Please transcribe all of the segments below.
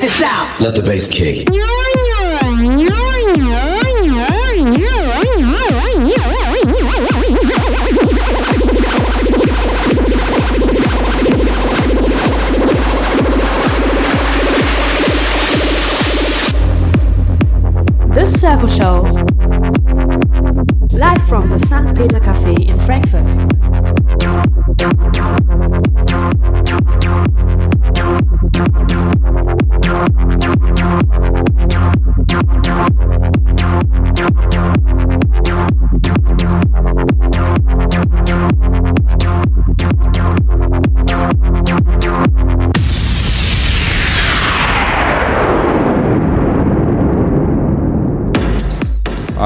this out. Let the bass kick. The Circle Show. Live from the St. Peter Cafe in Frankfurt.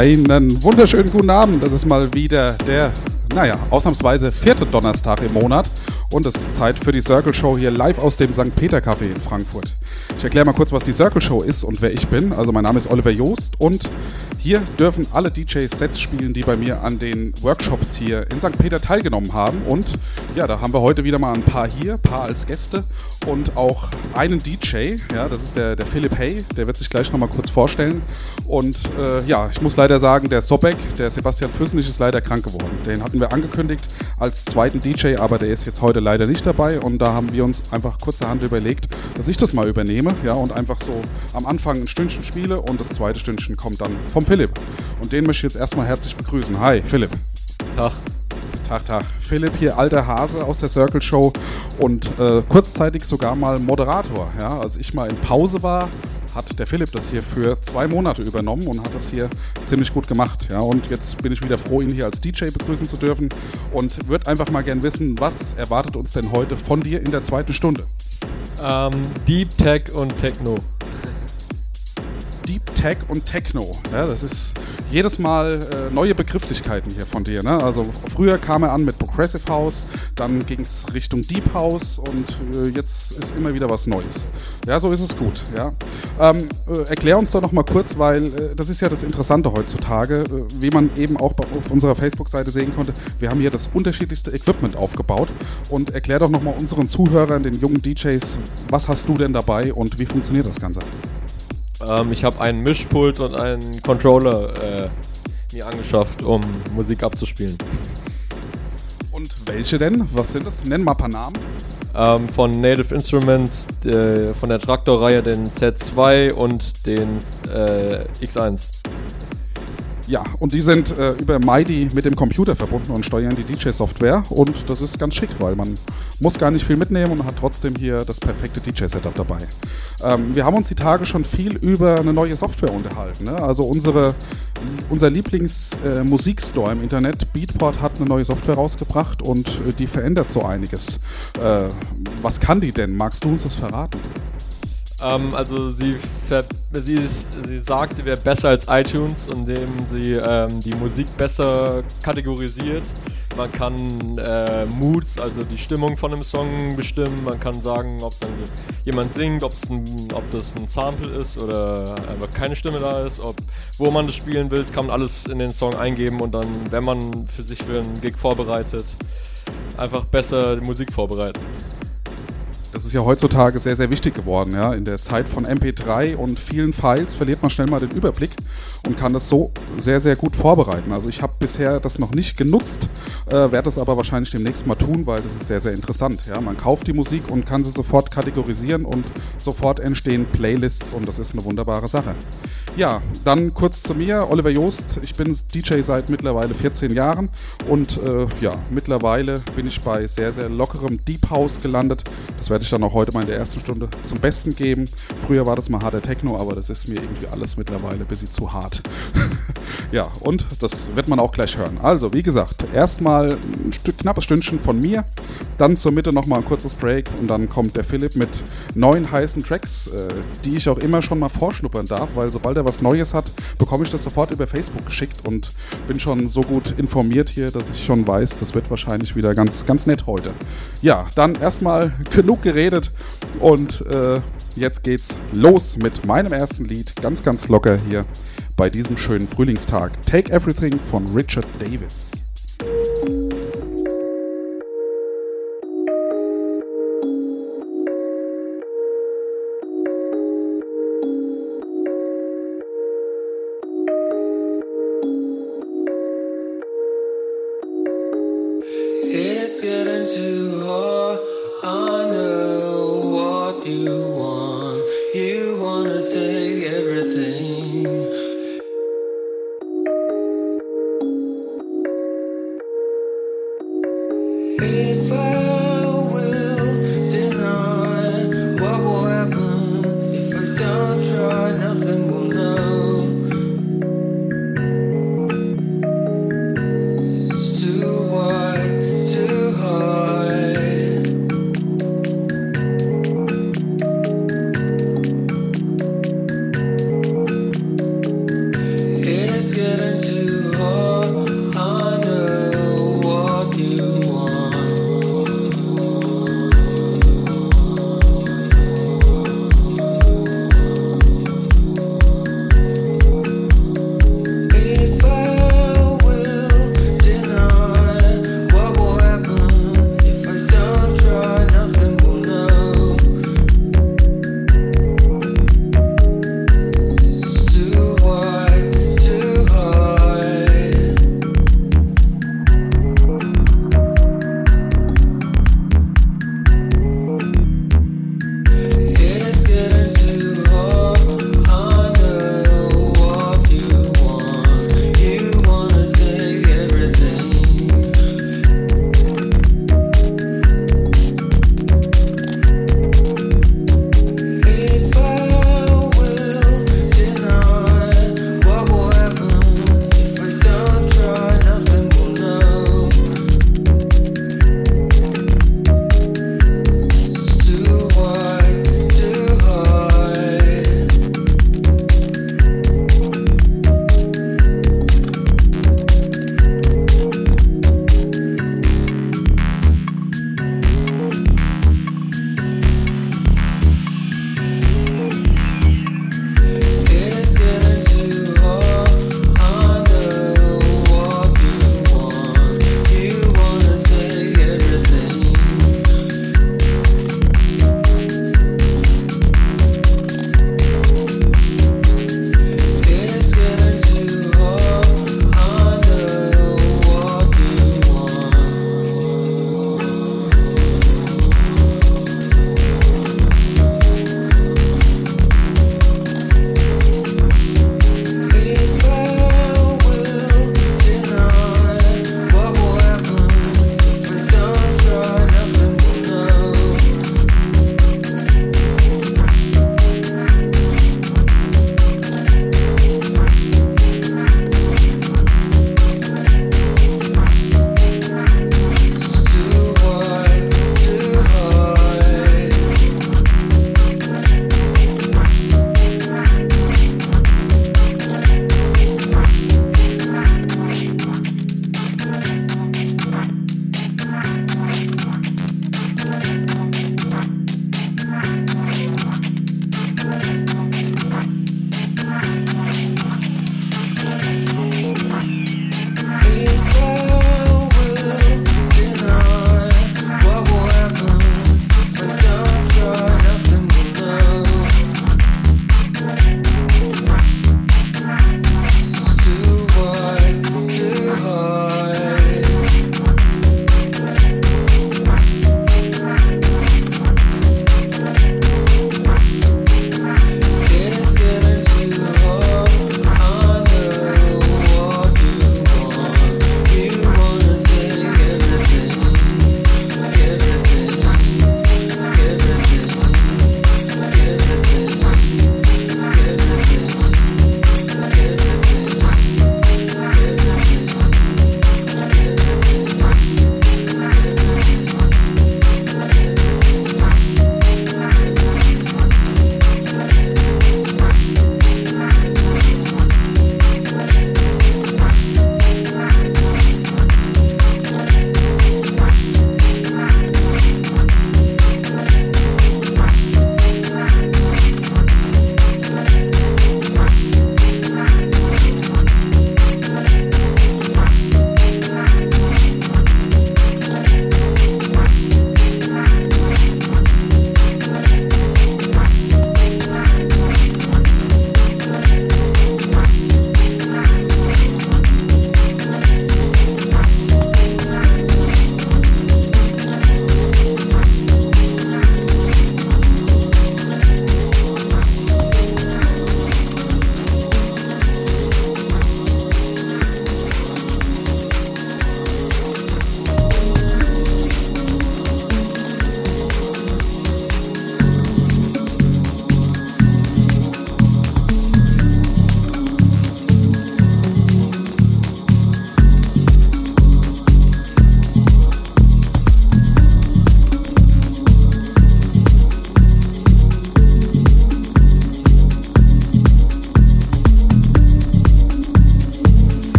Einen wunderschönen guten Abend. Das ist mal wieder der, naja, ausnahmsweise vierte Donnerstag im Monat. Und es ist Zeit für die Circle Show hier live aus dem St. Peter Café in Frankfurt. Ich erkläre mal kurz, was die Circle Show ist und wer ich bin. Also mein Name ist Oliver Joost und hier dürfen alle DJs Sets spielen, die bei mir an den Workshops hier in St. Peter teilgenommen haben. Und ja, da haben wir heute wieder mal ein paar hier, ein paar als Gäste und auch einen DJ. Ja, das ist der, der Philipp Hay, der wird sich gleich nochmal kurz vorstellen. Und äh, ja, ich muss leider sagen, der Sobek, der Sebastian Füssenich, ist leider krank geworden. Den hatten wir angekündigt als zweiten DJ, aber der ist jetzt heute leider nicht dabei. Und da haben wir uns einfach kurzerhand überlegt, dass ich das mal übernehme. Ja, und einfach so am Anfang ein Stündchen spiele und das zweite Stündchen kommt dann vom Philipp. Und den möchte ich jetzt erstmal herzlich begrüßen. Hi, Philipp. Tag. Tag, Tag. Philipp hier, alter Hase aus der Circle Show und äh, kurzzeitig sogar mal Moderator. Ja, als ich mal in Pause war, hat der Philipp das hier für zwei Monate übernommen und hat das hier ziemlich gut gemacht. Ja, und jetzt bin ich wieder froh, ihn hier als DJ begrüßen zu dürfen und würde einfach mal gern wissen, was erwartet uns denn heute von dir in der zweiten Stunde? Ähm, Deep Tech und Techno. Deep Tech und Techno. Ja, das ist jedes Mal äh, neue Begrifflichkeiten hier von dir. Ne? Also früher kam er an mit Progressive House, dann ging es Richtung Deep House und äh, jetzt ist immer wieder was Neues. Ja, so ist es gut. Ja? Ähm, äh, erklär uns doch noch mal kurz, weil äh, das ist ja das Interessante heutzutage, äh, wie man eben auch auf unserer Facebook-Seite sehen konnte. Wir haben hier das unterschiedlichste Equipment aufgebaut und erklär doch noch mal unseren Zuhörern, den jungen DJs, was hast du denn dabei und wie funktioniert das Ganze? Ähm, ich habe einen Mischpult und einen Controller äh, mir angeschafft, um Musik abzuspielen. Und welche denn? Was sind das? Nenn mal ein paar Namen. Ähm, von Native Instruments, äh, von der Traktorreihe den Z2 und den äh, X1. Ja, und die sind äh, über MIDI mit dem Computer verbunden und steuern die DJ-Software. Und das ist ganz schick, weil man muss gar nicht viel mitnehmen und hat trotzdem hier das perfekte DJ-Setup dabei. Ähm, wir haben uns die Tage schon viel über eine neue Software unterhalten. Ne? Also unsere, unser Lieblings-Musikstore äh, im Internet, Beatport, hat eine neue Software rausgebracht und äh, die verändert so einiges. Äh, was kann die denn? Magst du uns das verraten? Ähm, also sie, sie, sie sagt, sie wäre besser als iTunes, indem sie ähm, die Musik besser kategorisiert. Man kann äh, Moods, also die Stimmung von einem Song bestimmen. Man kann sagen, ob dann jemand singt, ob, ein, ob das ein Sample ist oder einfach keine Stimme da ist. Ob, wo man das spielen will, kann man alles in den Song eingeben und dann, wenn man für sich für einen Gig vorbereitet, einfach besser die Musik vorbereiten. Das ist ja heutzutage sehr, sehr wichtig geworden. Ja? In der Zeit von MP3 und vielen Files verliert man schnell mal den Überblick und kann das so sehr, sehr gut vorbereiten. Also ich habe bisher das noch nicht genutzt, äh, werde das aber wahrscheinlich demnächst mal tun, weil das ist sehr, sehr interessant. Ja? Man kauft die Musik und kann sie sofort kategorisieren und sofort entstehen Playlists und das ist eine wunderbare Sache. Ja, dann kurz zu mir, Oliver Joost. Ich bin DJ seit mittlerweile 14 Jahren und äh, ja, mittlerweile bin ich bei sehr, sehr lockerem Deep House gelandet. Das werde ich dann auch heute mal in der ersten Stunde zum Besten geben. Früher war das mal harter Techno, aber das ist mir irgendwie alles mittlerweile ein bisschen zu hart. ja, und das wird man auch gleich hören. Also, wie gesagt, erstmal ein Stück, knappes Stündchen von mir, dann zur Mitte nochmal ein kurzes Break und dann kommt der Philipp mit neun heißen Tracks, äh, die ich auch immer schon mal vorschnuppern darf, weil sobald er was Neues hat, bekomme ich das sofort über Facebook geschickt und bin schon so gut informiert hier, dass ich schon weiß, das wird wahrscheinlich wieder ganz, ganz nett heute. Ja, dann erstmal genug geredet und äh, jetzt geht's los mit meinem ersten Lied, ganz, ganz locker hier bei diesem schönen Frühlingstag. Take Everything von Richard Davis.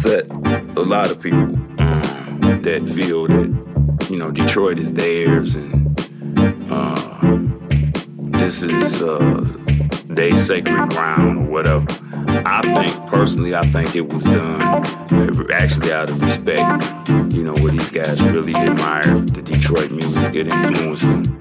Upset a lot of people um, that feel that you know Detroit is theirs and uh, this is uh, their sacred ground or whatever. I think personally, I think it was done actually out of respect. You know, where these guys really admired the Detroit music, it influenced them.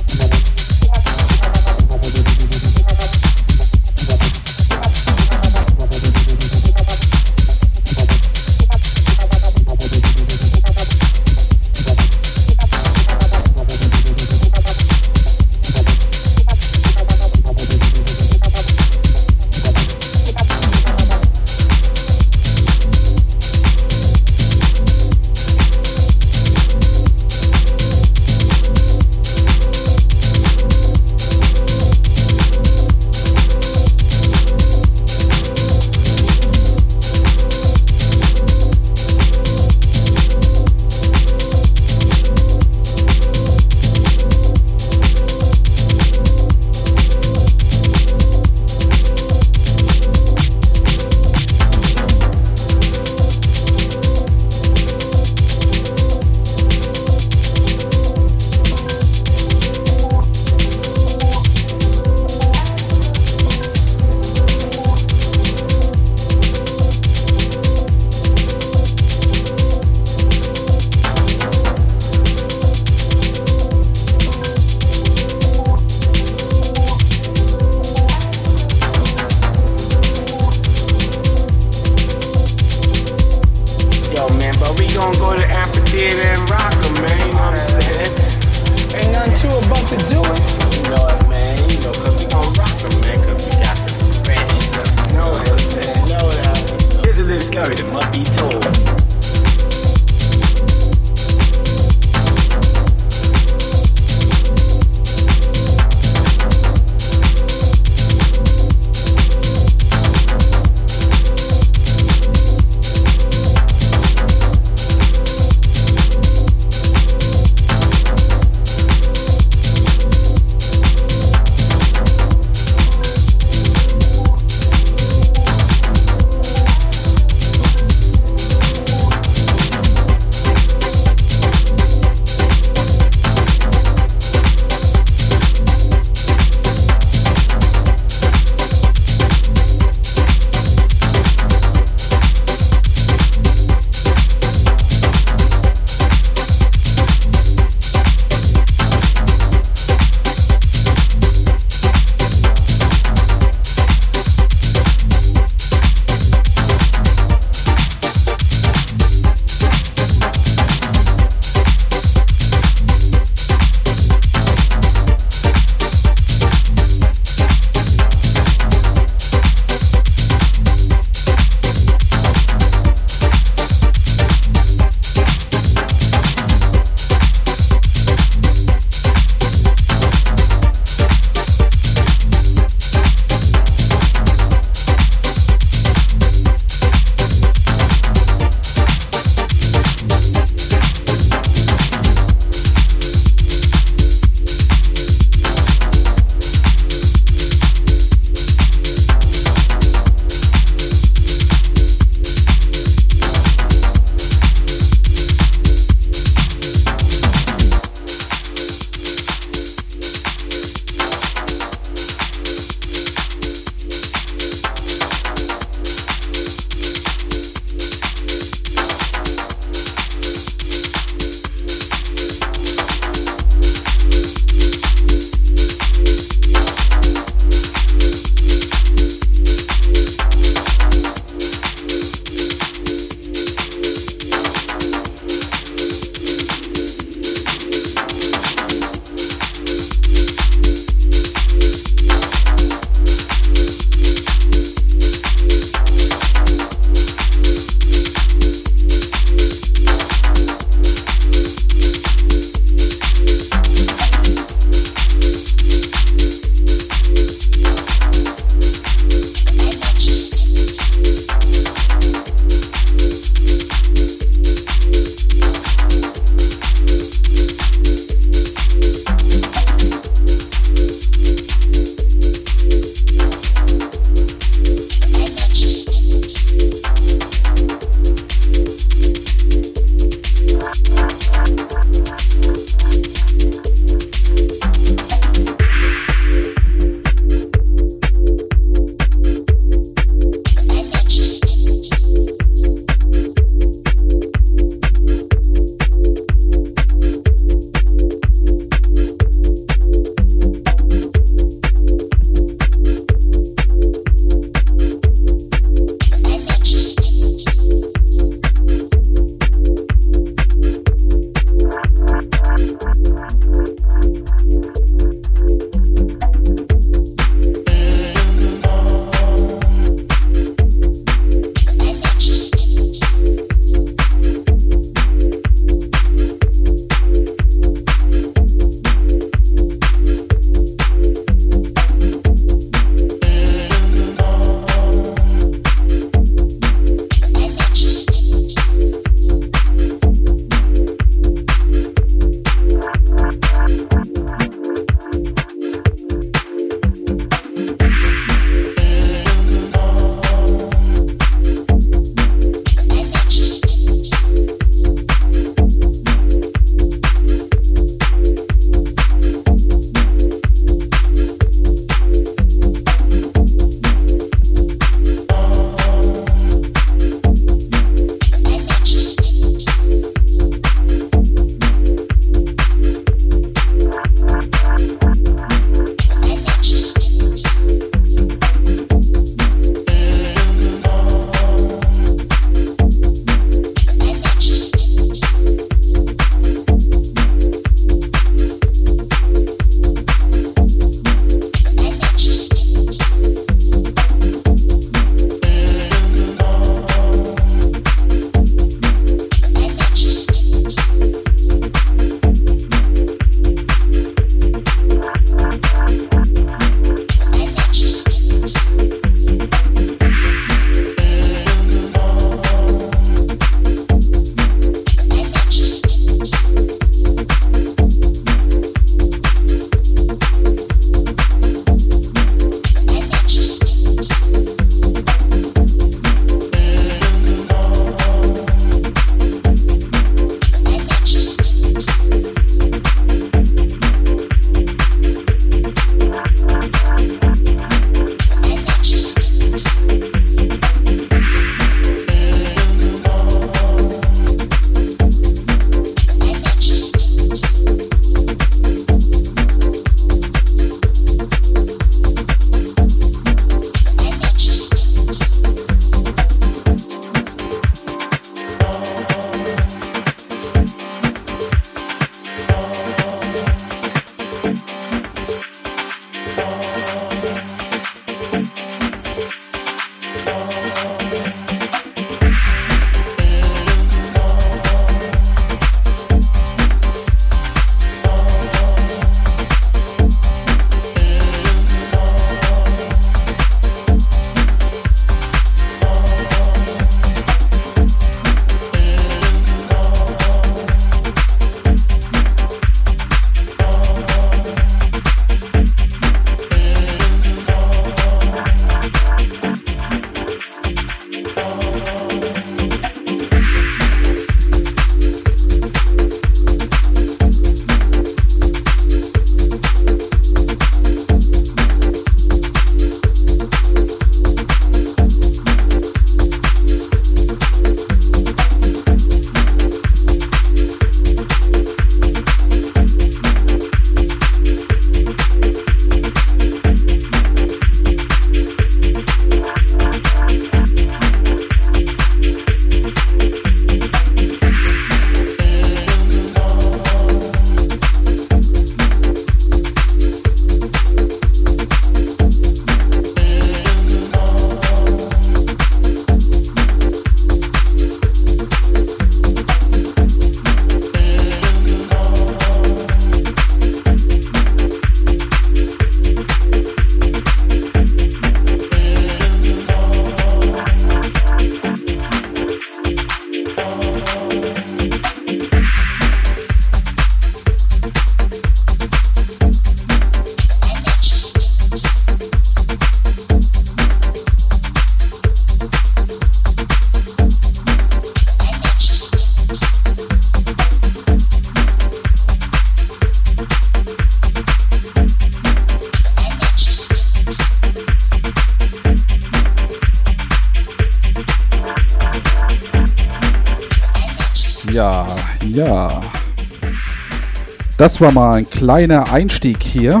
Das war mal ein kleiner Einstieg hier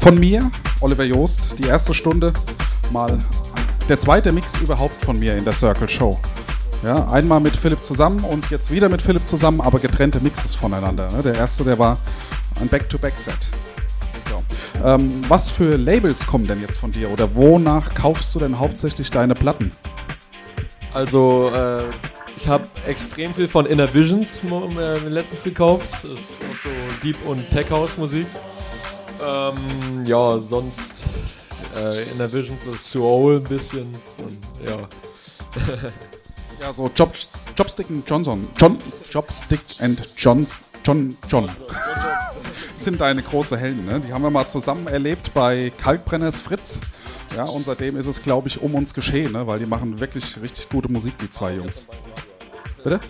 von mir, Oliver Joost. Die erste Stunde mal der zweite Mix überhaupt von mir in der Circle Show. Ja, einmal mit Philipp zusammen und jetzt wieder mit Philipp zusammen, aber getrennte Mixes voneinander. Ne? Der erste, der war ein Back-to-Back-Set. So. Ähm, was für Labels kommen denn jetzt von dir oder wonach kaufst du denn hauptsächlich deine Platten? Also, äh, ich habe extrem viel von Inner Visions letztens gekauft. Das ist auch so Deep- und Tech-House-Musik. Ähm, ja, sonst äh, Inner Visions ist Soul ein bisschen. Und ja. Ja, so Job, Jobstick and Johnson. John, Jobstick and Johns, John, John. sind deine große Helden, ne? Die haben wir mal zusammen erlebt bei Kalkbrenners Fritz. Ja, und seitdem ist es, glaube ich, um uns geschehen, ne? Weil die machen wirklich richtig gute Musik, die zwei Jungs. Bitte?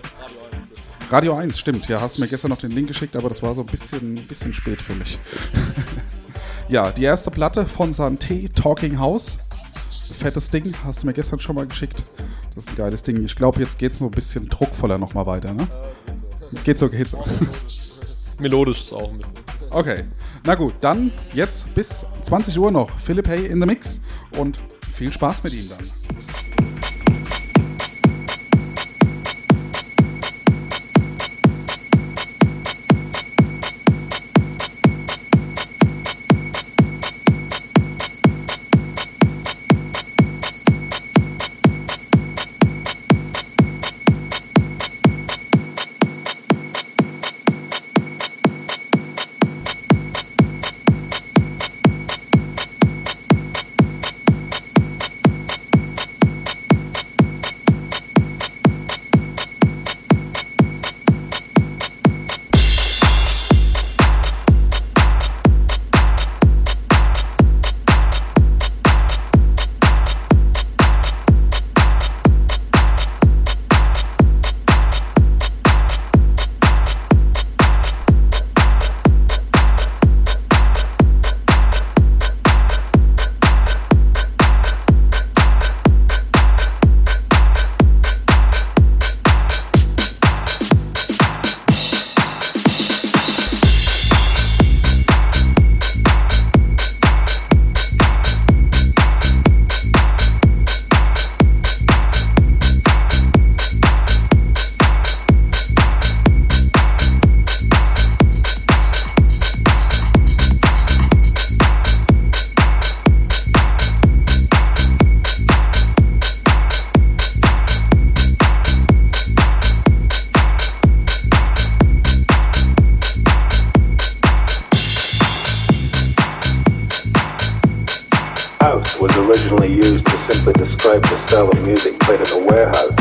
Radio 1, stimmt. Ja, hast mir gestern noch den Link geschickt, aber das war so ein bisschen, bisschen spät für mich. ja, die erste Platte von Santé, Talking House. Fettes Ding, hast du mir gestern schon mal geschickt. Das ist ein geiles Ding. Ich glaube, jetzt geht es nur ein bisschen druckvoller nochmal weiter, ne? Geht so, geht so. Melodisch ist auch ein bisschen. Okay, na gut, dann jetzt bis 20 Uhr noch Philipp Hay in the Mix und viel Spaß mit ihm dann. To simply describe the style of music played at a warehouse.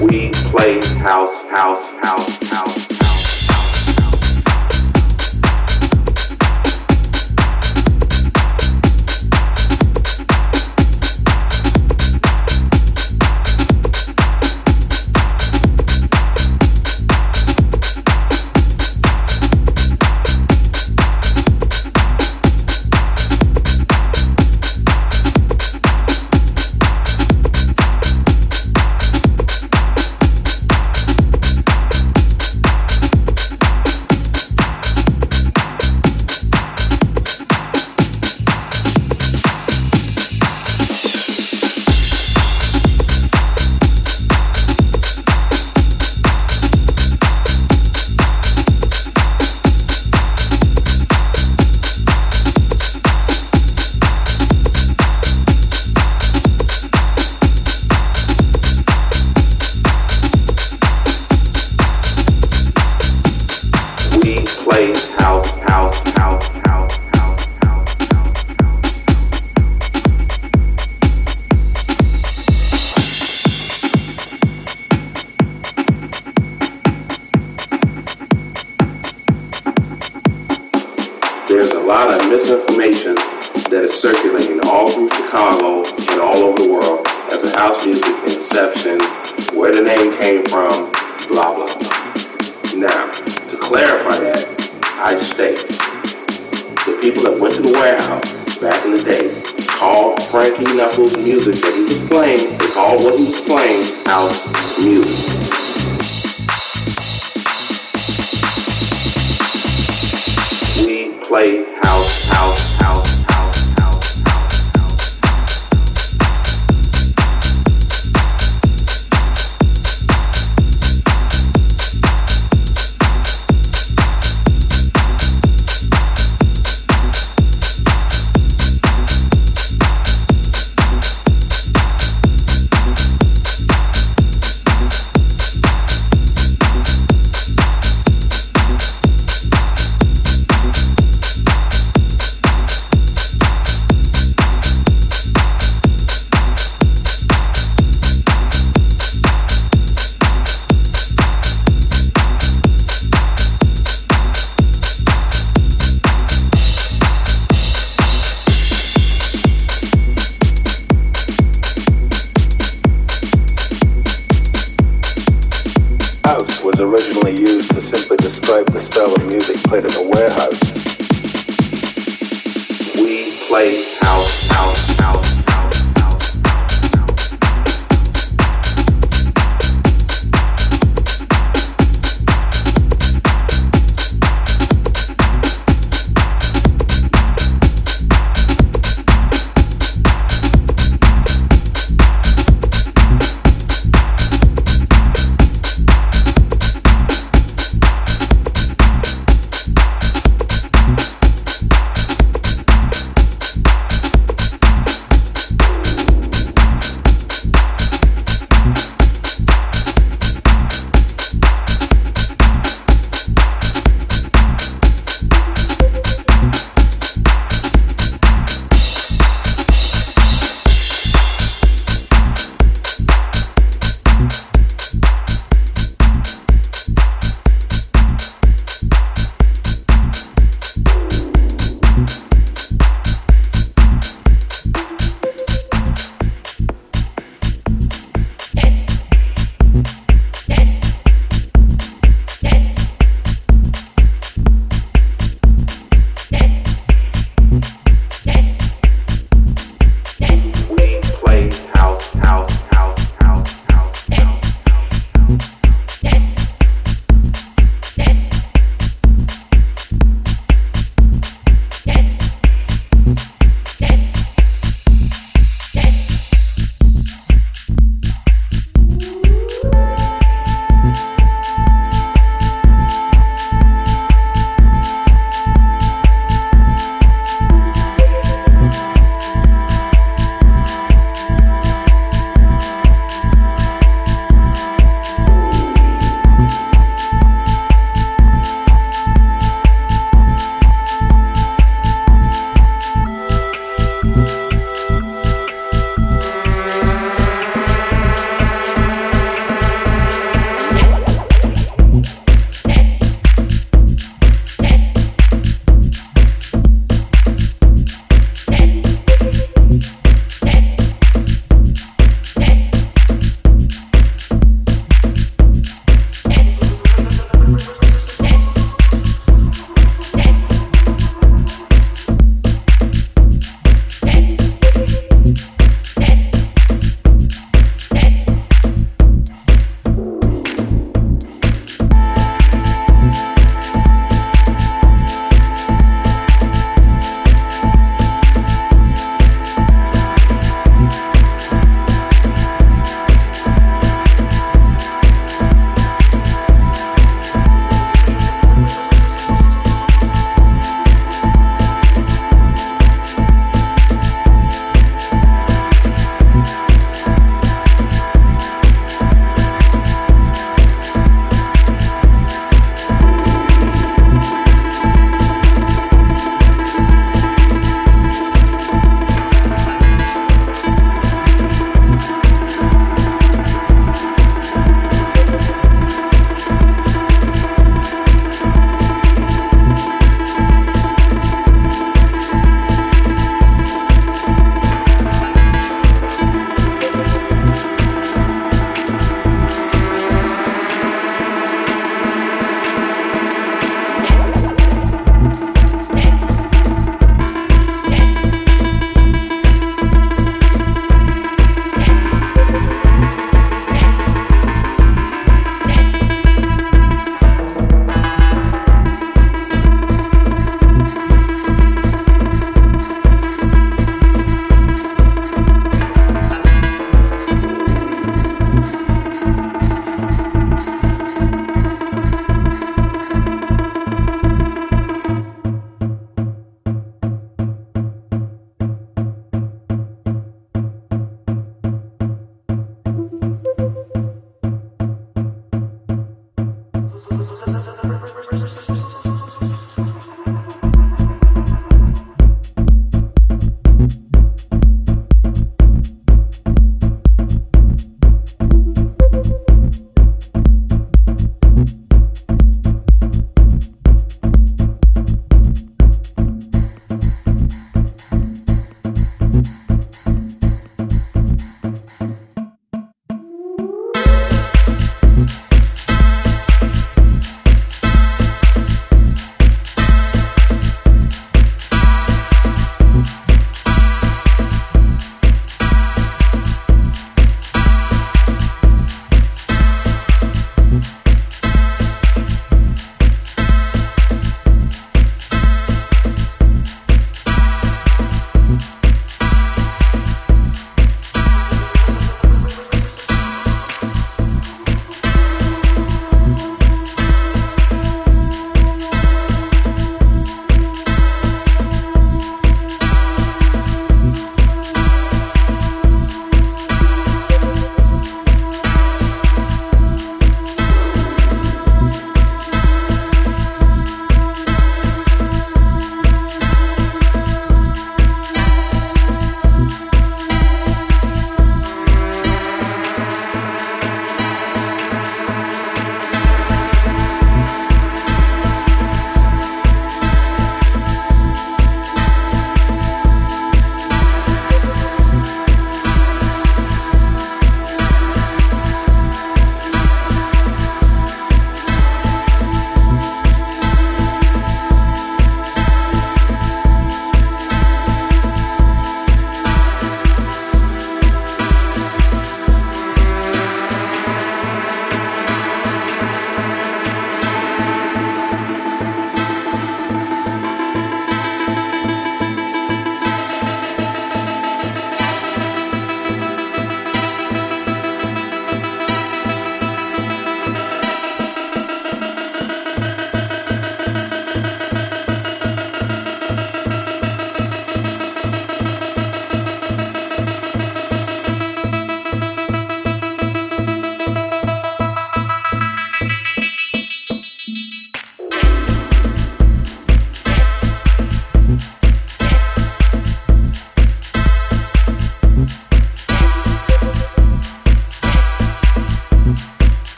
We play house, house, house, house.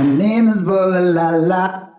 My name is Bola La La.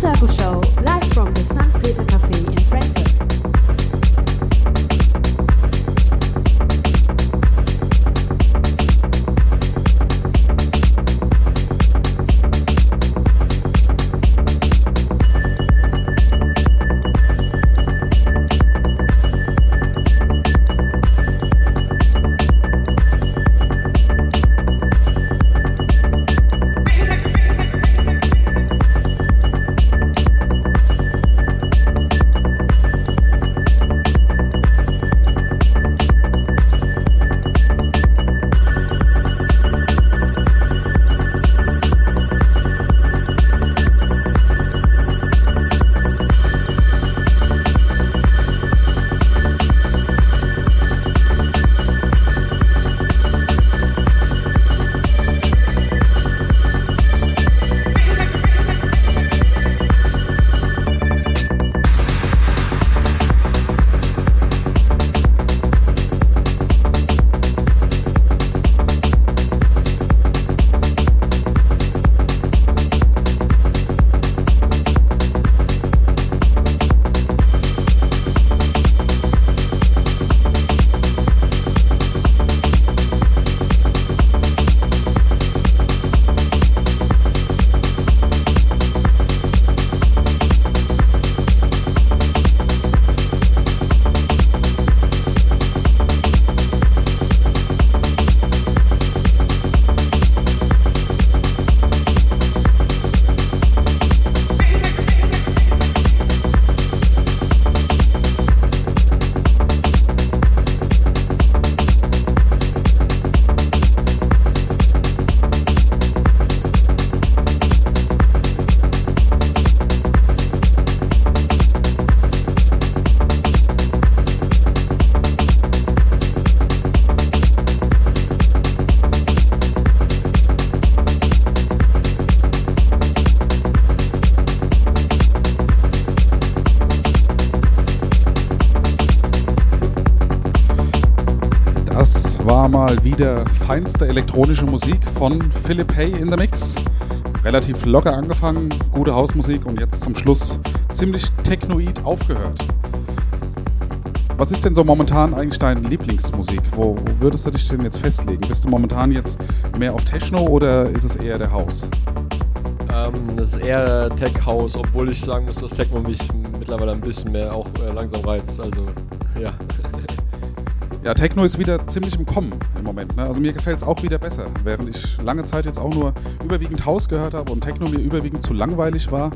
Circle Show, live from the St. wieder feinste elektronische Musik von Philip Hay in the Mix. Relativ locker angefangen, gute Hausmusik und jetzt zum Schluss ziemlich technoid aufgehört. Was ist denn so momentan eigentlich deine Lieblingsmusik? Wo, würdest du dich denn jetzt festlegen? Bist du momentan jetzt mehr auf Techno oder ist es eher der House? Ähm, das ist eher Tech House, obwohl ich sagen muss, dass Techno mich mittlerweile ein bisschen mehr auch äh, langsam reizt. Also. Ja, Techno ist wieder ziemlich im Kommen im Moment. Ne? Also mir gefällt es auch wieder besser. Während ich lange Zeit jetzt auch nur überwiegend House gehört habe und Techno mir überwiegend zu langweilig war,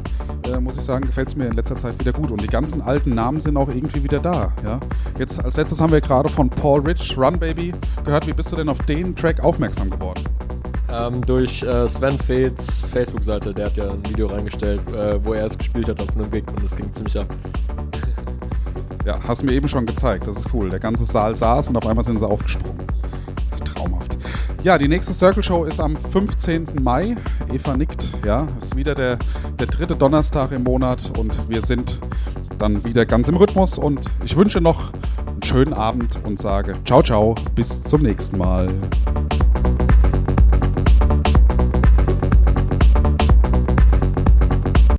äh, muss ich sagen, gefällt es mir in letzter Zeit wieder gut. Und die ganzen alten Namen sind auch irgendwie wieder da. Ja? Jetzt als letztes haben wir gerade von Paul Rich, Run Baby, gehört. Wie bist du denn auf den Track aufmerksam geworden? Ähm, durch äh, Sven Fels Facebook-Seite, der hat ja ein Video reingestellt, äh, wo er es gespielt hat auf einem Gig und das ging ziemlich ab. Ja, hast mir eben schon gezeigt. Das ist cool. Der ganze Saal saß und auf einmal sind sie aufgesprungen. Traumhaft. Ja, die nächste Circle Show ist am 15. Mai. Eva nickt. Ja, ist wieder der, der dritte Donnerstag im Monat und wir sind dann wieder ganz im Rhythmus. Und ich wünsche noch einen schönen Abend und sage ciao, ciao, bis zum nächsten Mal.